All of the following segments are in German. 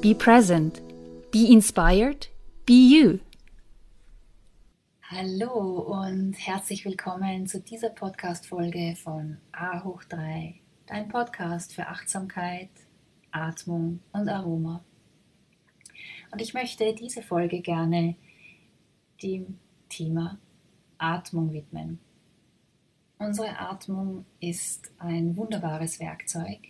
Be present. Be inspired. Be you. Hallo und herzlich willkommen zu dieser Podcast-Folge von A hoch 3, dein Podcast für Achtsamkeit, Atmung und Aroma. Und ich möchte diese Folge gerne dem Thema Atmung widmen. Unsere Atmung ist ein wunderbares Werkzeug,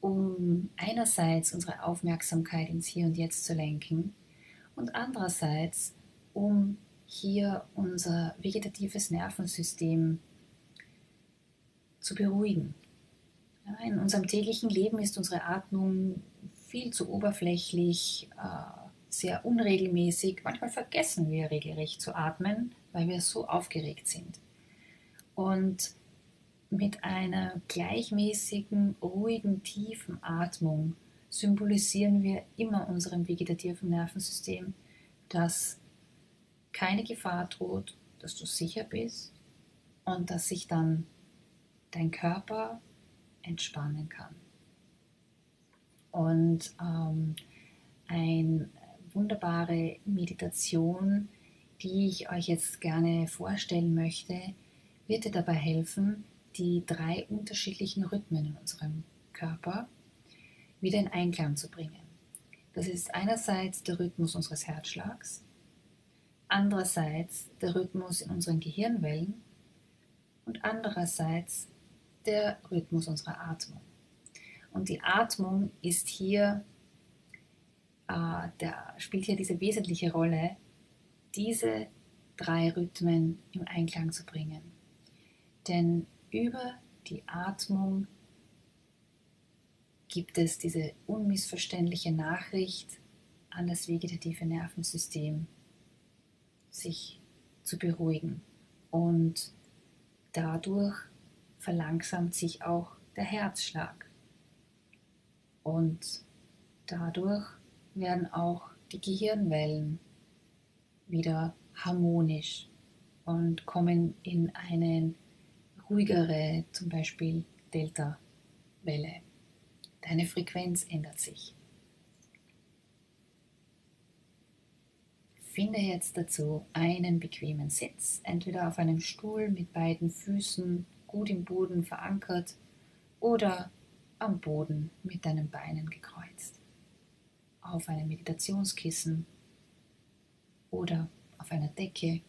um einerseits unsere Aufmerksamkeit ins Hier und Jetzt zu lenken und andererseits, um hier unser vegetatives Nervensystem zu beruhigen. Ja, in unserem täglichen Leben ist unsere Atmung viel zu oberflächlich, äh, sehr unregelmäßig. Manchmal vergessen wir regelrecht zu atmen, weil wir so aufgeregt sind. Und mit einer gleichmäßigen, ruhigen, tiefen Atmung symbolisieren wir immer unserem vegetativen Nervensystem, dass keine Gefahr droht, dass du sicher bist und dass sich dann dein Körper entspannen kann. Und ähm, eine wunderbare Meditation, die ich euch jetzt gerne vorstellen möchte, wird dir dabei helfen, die drei unterschiedlichen Rhythmen in unserem Körper wieder in Einklang zu bringen. Das ist einerseits der Rhythmus unseres Herzschlags, andererseits der Rhythmus in unseren Gehirnwellen und andererseits der Rhythmus unserer Atmung. Und die Atmung ist hier, äh, der, spielt hier diese wesentliche Rolle, diese drei Rhythmen im Einklang zu bringen. Denn über die Atmung gibt es diese unmissverständliche Nachricht an das vegetative Nervensystem, sich zu beruhigen. Und dadurch verlangsamt sich auch der Herzschlag. Und dadurch werden auch die Gehirnwellen wieder harmonisch und kommen in einen ruhigere, zum Beispiel Delta-Welle. Deine Frequenz ändert sich. Finde jetzt dazu einen bequemen Sitz, entweder auf einem Stuhl mit beiden Füßen gut im Boden verankert oder am Boden mit deinen Beinen gekreuzt. Auf einem Meditationskissen oder auf einer Decke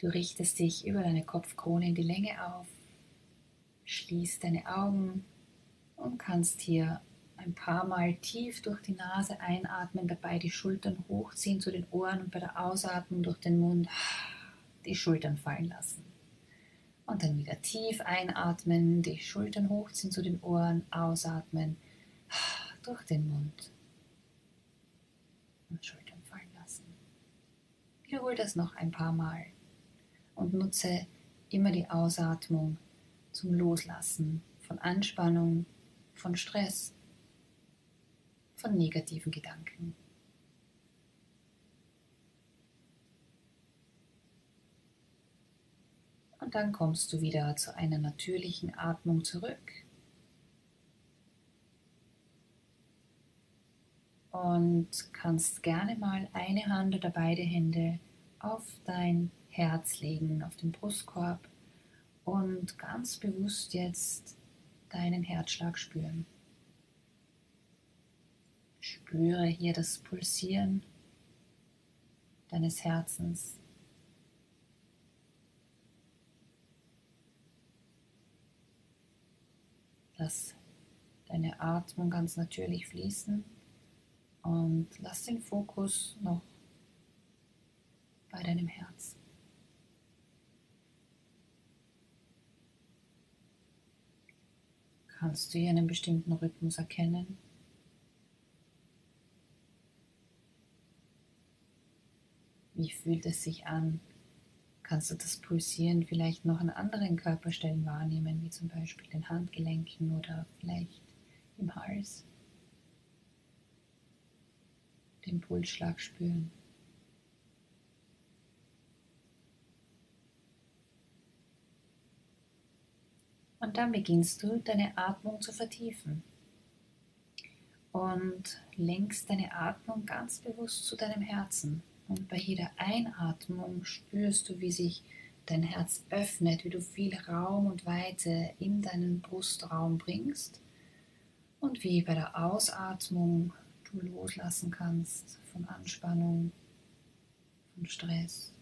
Du richtest dich über deine Kopfkrone in die Länge auf, schließt deine Augen und kannst hier ein paar Mal tief durch die Nase einatmen, dabei die Schultern hochziehen zu den Ohren und bei der Ausatmung durch den Mund die Schultern fallen lassen. Und dann wieder tief einatmen, die Schultern hochziehen zu den Ohren, ausatmen durch den Mund und Schultern fallen lassen. Wiederhol das noch ein paar Mal und nutze immer die Ausatmung zum Loslassen von Anspannung, von Stress, von negativen Gedanken. Und dann kommst du wieder zu einer natürlichen Atmung zurück. Und kannst gerne mal eine Hand oder beide Hände auf dein Herz legen, auf den Brustkorb und ganz bewusst jetzt deinen Herzschlag spüren. Spür Spüre hier das Pulsieren deines Herzens. Lass deine Atmung ganz natürlich fließen und lass den Fokus noch bei deinem Herz. Kannst du hier einen bestimmten Rhythmus erkennen? Wie fühlt es sich an? Kannst du das Pulsieren vielleicht noch an anderen Körperstellen wahrnehmen, wie zum Beispiel den Handgelenken oder vielleicht im Hals? Den Pulsschlag spüren. Und dann beginnst du deine Atmung zu vertiefen. Und lenkst deine Atmung ganz bewusst zu deinem Herzen. Und bei jeder Einatmung spürst du, wie sich dein Herz öffnet, wie du viel Raum und Weite in deinen Brustraum bringst. Und wie bei der Ausatmung du loslassen kannst von Anspannung, von Stress,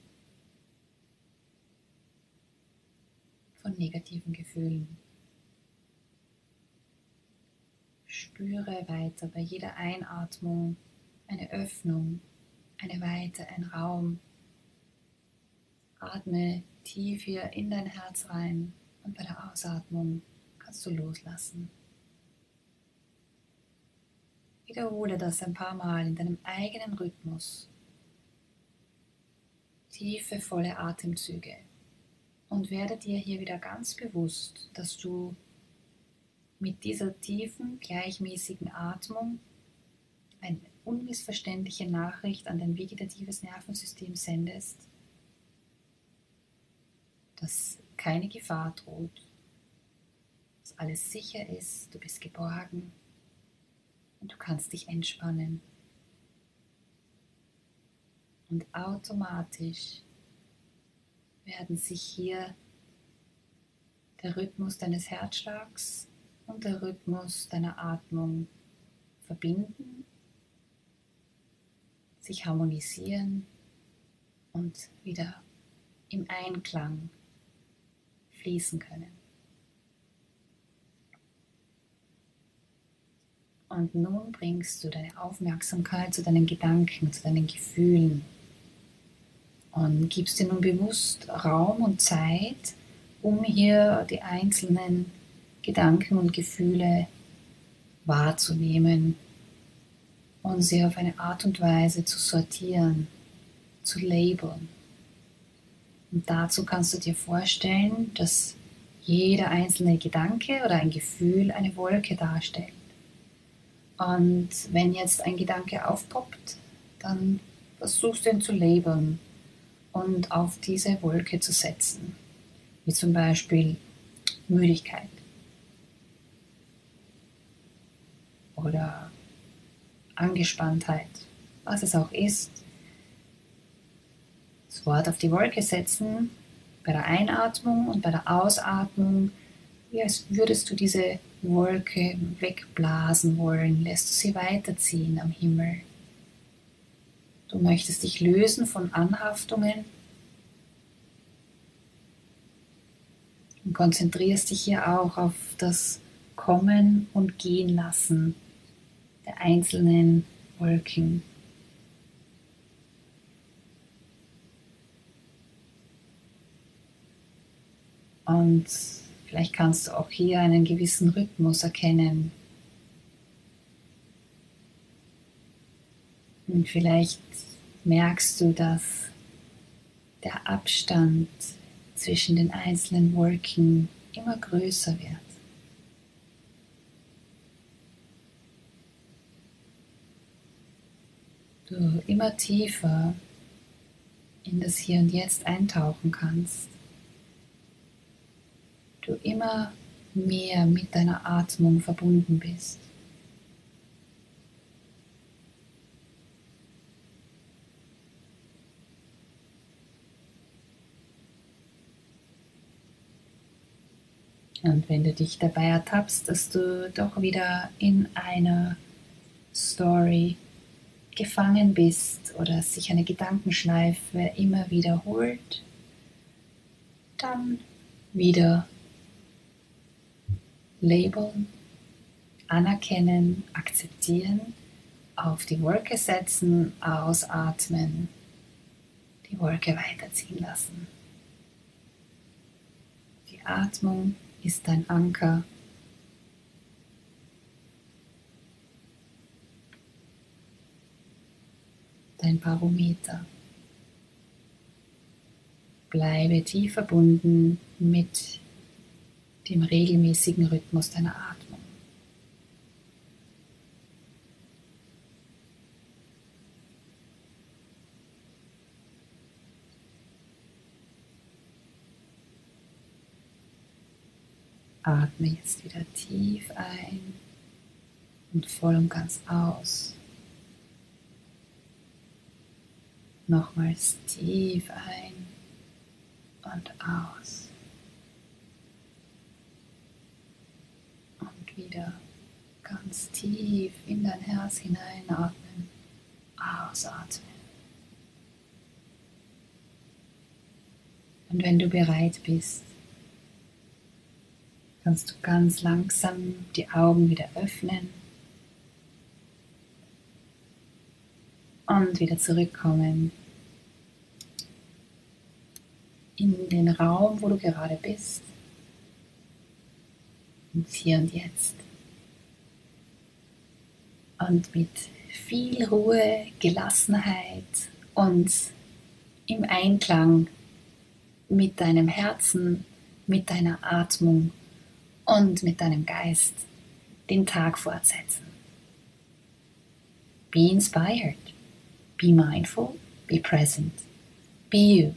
von negativen Gefühlen. Spüre weiter bei jeder Einatmung eine Öffnung eine Weite, ein Raum. Atme tief hier in dein Herz rein und bei der Ausatmung kannst du loslassen. Wiederhole das ein paar Mal in deinem eigenen Rhythmus. Tiefe, volle Atemzüge. Und werde dir hier wieder ganz bewusst, dass du mit dieser tiefen, gleichmäßigen Atmung ein unmissverständliche Nachricht an dein vegetatives Nervensystem sendest, dass keine Gefahr droht, dass alles sicher ist, du bist geborgen und du kannst dich entspannen. Und automatisch werden sich hier der Rhythmus deines Herzschlags und der Rhythmus deiner Atmung verbinden sich harmonisieren und wieder im Einklang fließen können. Und nun bringst du deine Aufmerksamkeit zu deinen Gedanken, zu deinen Gefühlen und gibst dir nun bewusst Raum und Zeit, um hier die einzelnen Gedanken und Gefühle wahrzunehmen und sie auf eine Art und Weise zu sortieren, zu labeln. Und dazu kannst du dir vorstellen, dass jeder einzelne Gedanke oder ein Gefühl eine Wolke darstellt. Und wenn jetzt ein Gedanke aufpoppt, dann versuchst du ihn zu labeln und auf diese Wolke zu setzen. Wie zum Beispiel Müdigkeit oder Angespanntheit, was es auch ist. Das Wort auf die Wolke setzen, bei der Einatmung und bei der Ausatmung, wie als würdest du diese Wolke wegblasen wollen, lässt du sie weiterziehen am Himmel. Du möchtest dich lösen von Anhaftungen und konzentrierst dich hier auch auf das Kommen und Gehen lassen der einzelnen Wolken. Und vielleicht kannst du auch hier einen gewissen Rhythmus erkennen. Und vielleicht merkst du, dass der Abstand zwischen den einzelnen Wolken immer größer wird. du immer tiefer in das Hier und Jetzt eintauchen kannst. Du immer mehr mit deiner Atmung verbunden bist. Und wenn du dich dabei ertappst, dass du doch wieder in einer Story gefangen bist oder sich eine Gedankenschleife immer wiederholt, dann wieder labeln, anerkennen, akzeptieren, auf die Wolke setzen, ausatmen, die Wolke weiterziehen lassen. Die Atmung ist dein Anker dein Barometer. Bleibe tief verbunden mit dem regelmäßigen Rhythmus deiner Atmung. Atme jetzt wieder tief ein und voll und ganz aus. Nochmals tief ein und aus. Und wieder ganz tief in dein Herz hineinatmen, ausatmen. Und wenn du bereit bist, kannst du ganz langsam die Augen wieder öffnen und wieder zurückkommen in den Raum, wo du gerade bist, ins Hier und Jetzt. Und mit viel Ruhe, Gelassenheit und im Einklang mit deinem Herzen, mit deiner Atmung und mit deinem Geist den Tag fortsetzen. Be inspired. Be mindful, be present, be you.